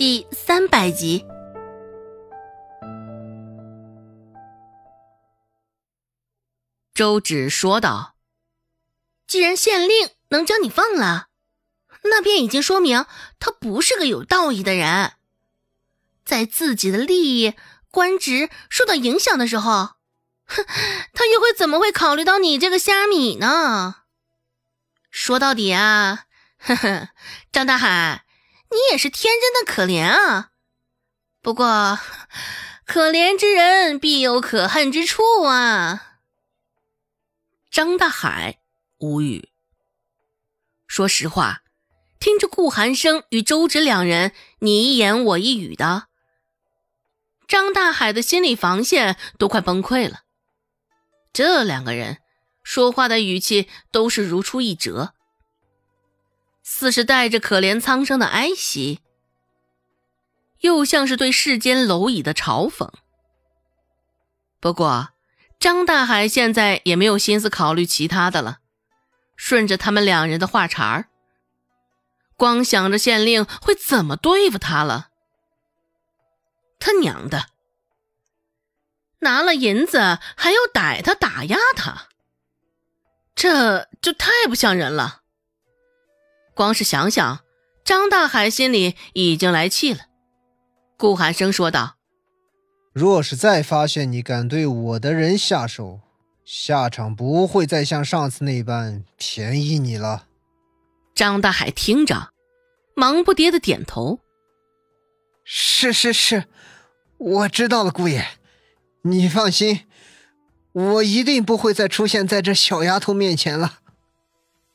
第三百集。周芷说道：“既然县令能将你放了，那便已经说明他不是个有道义的人。在自己的利益、官职受到影响的时候，哼，他又会怎么会考虑到你这个虾米呢？说到底啊，呵呵，张大海，你也是天真的可怜啊。不过，可怜之人必有可恨之处啊。”张大海无语。说实话，听着顾寒生与周芷两人你一言我一语的，张大海的心理防线都快崩溃了。这两个人说话的语气都是如出一辙，似是带着可怜苍生的哀惜，又像是对世间蝼蚁的嘲讽。不过，张大海现在也没有心思考虑其他的了，顺着他们两人的话茬儿，光想着县令会怎么对付他了。他娘的，拿了银子还要逮他打压他，这就太不像人了。光是想想，张大海心里已经来气了。顾寒生说道。若是再发现你敢对我的人下手，下场不会再像上次那般便宜你了。张大海听着，忙不迭的点头：“是是是，我知道了，姑爷，你放心，我一定不会再出现在这小丫头面前了。”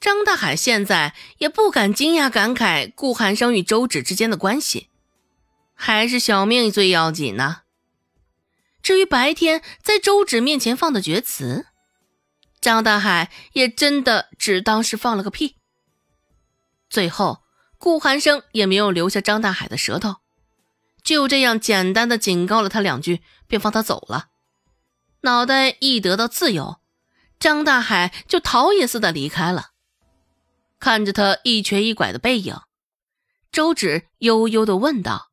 张大海现在也不敢惊讶感慨顾寒生与周芷之间的关系，还是小命最要紧呢。至于白天在周芷面前放的厥词，张大海也真的只当是放了个屁。最后，顾寒生也没有留下张大海的舌头，就这样简单的警告了他两句，便放他走了。脑袋一得到自由，张大海就逃也似的离开了。看着他一瘸一拐的背影，周芷悠悠的问道：“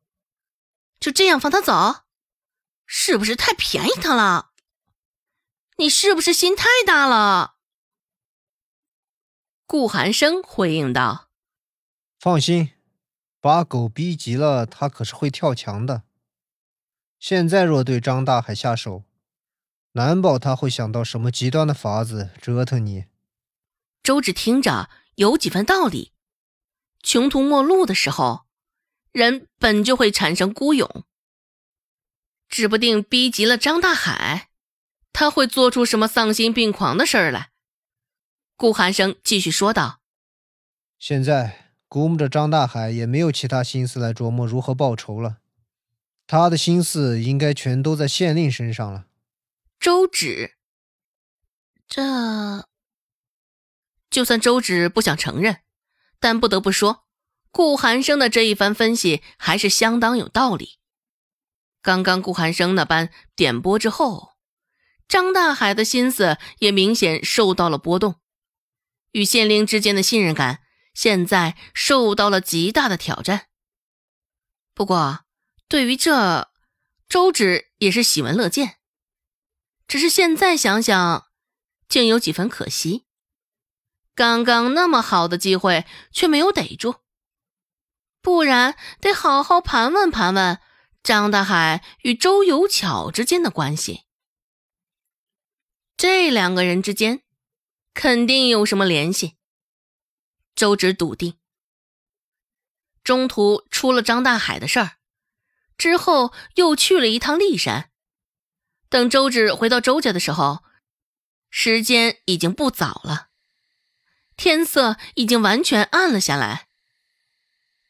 就这样放他走？”是不是太便宜他了？你是不是心太大了？顾寒生回应道：“放心，把狗逼急了，他可是会跳墙的。现在若对张大海下手，难保他会想到什么极端的法子折腾你。”周芷听着有几分道理。穷途末路的时候，人本就会产生孤勇。指不定逼急了张大海，他会做出什么丧心病狂的事儿来。顾寒生继续说道：“现在估摸着张大海也没有其他心思来琢磨如何报仇了，他的心思应该全都在县令身上了。”周芷，这就算周芷不想承认，但不得不说，顾寒生的这一番分析还是相当有道理。刚刚顾寒生那般点拨之后，张大海的心思也明显受到了波动，与县令之间的信任感现在受到了极大的挑战。不过，对于这，周芷也是喜闻乐见，只是现在想想，竟有几分可惜。刚刚那么好的机会却没有逮住，不然得好好盘问盘问。张大海与周有巧之间的关系，这两个人之间肯定有什么联系。周芷笃定。中途出了张大海的事儿，之后又去了一趟骊山。等周芷回到周家的时候，时间已经不早了，天色已经完全暗了下来。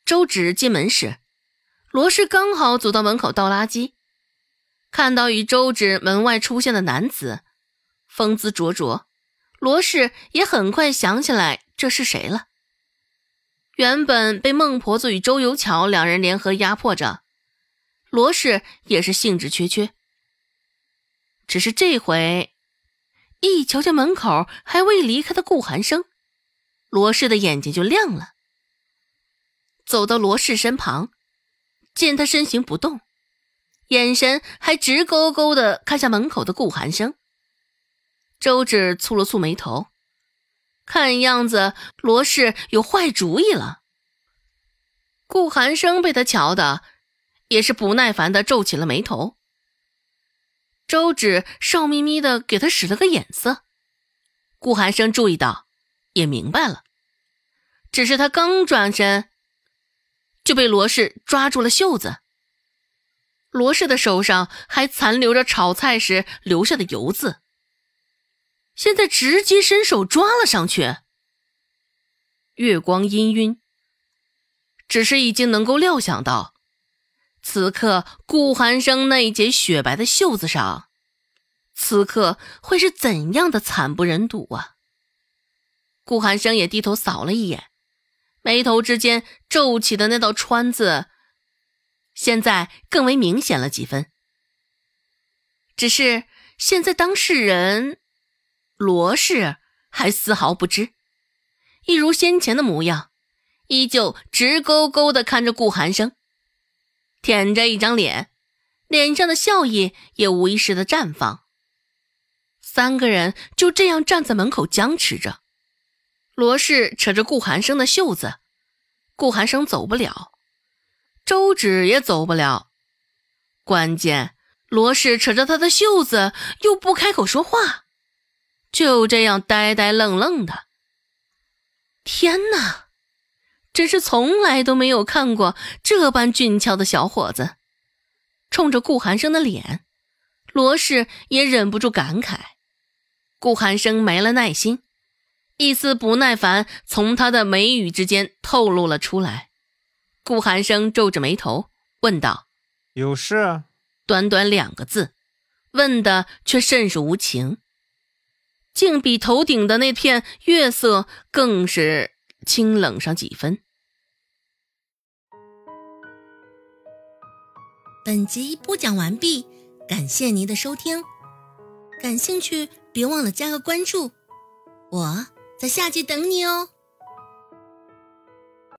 周芷进门时。罗氏刚好走到门口倒垃圾，看到与周芷门外出现的男子，风姿灼灼。罗氏也很快想起来这是谁了。原本被孟婆子与周有巧两人联合压迫着，罗氏也是兴致缺缺。只是这回，一瞧见门口还未离开的顾寒生，罗氏的眼睛就亮了。走到罗氏身旁。见他身形不动，眼神还直勾勾的看向门口的顾寒生。周芷蹙了蹙眉头，看样子罗氏有坏主意了。顾寒生被他瞧的，也是不耐烦的皱起了眉头。周芷笑眯眯的给他使了个眼色，顾寒生注意到，也明白了。只是他刚转身，就被罗氏抓住了袖子。罗氏的手上还残留着炒菜时留下的油渍，现在直接伸手抓了上去。月光氤氲，只是已经能够料想到。此刻，顾寒生那一截雪白的袖子上，此刻会是怎样的惨不忍睹啊！顾寒生也低头扫了一眼，眉头之间皱起的那道川字，现在更为明显了几分。只是现在当事人罗氏还丝毫不知，一如先前的模样，依旧直勾勾的看着顾寒生。舔着一张脸，脸上的笑意也无意识的绽放。三个人就这样站在门口僵持着。罗氏扯着顾寒生的袖子，顾寒生走不了，周芷也走不了。关键，罗氏扯着他的袖子又不开口说话，就这样呆呆愣愣的。天哪！真是从来都没有看过这般俊俏的小伙子。冲着顾寒生的脸，罗氏也忍不住感慨。顾寒生没了耐心，一丝不耐烦从他的眉宇之间透露了出来。顾寒生皱着眉头问道：“有事？”短短两个字，问的却甚是无情，竟比头顶的那片月色更是清冷上几分。本集播讲完毕，感谢您的收听。感兴趣，别忘了加个关注，我在下集等你哦。